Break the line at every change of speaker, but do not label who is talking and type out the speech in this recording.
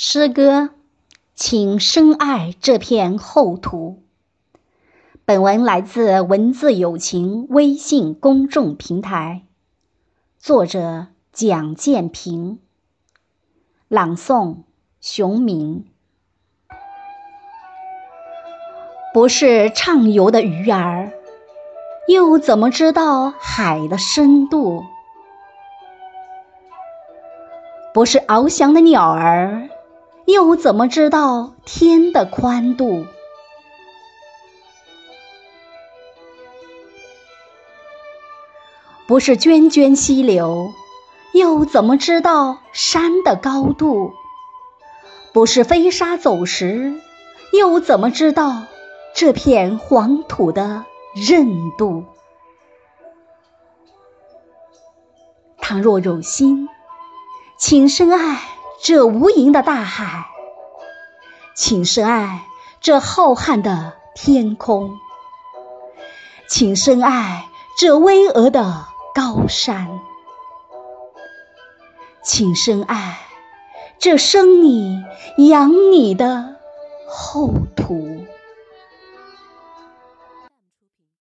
诗歌，请深爱这片厚土。本文来自文字友情微信公众平台，作者蒋建平，朗诵熊明。不是畅游的鱼儿，又怎么知道海的深度？不是翱翔的鸟儿。又怎么知道天的宽度？不是涓涓溪流，又怎么知道山的高度？不是飞沙走石，又怎么知道这片黄土的韧度？倘若有心，请深爱。这无垠的大海，请深爱这浩瀚的天空，请深爱这巍峨的高山，请深爱这生你养你的厚土。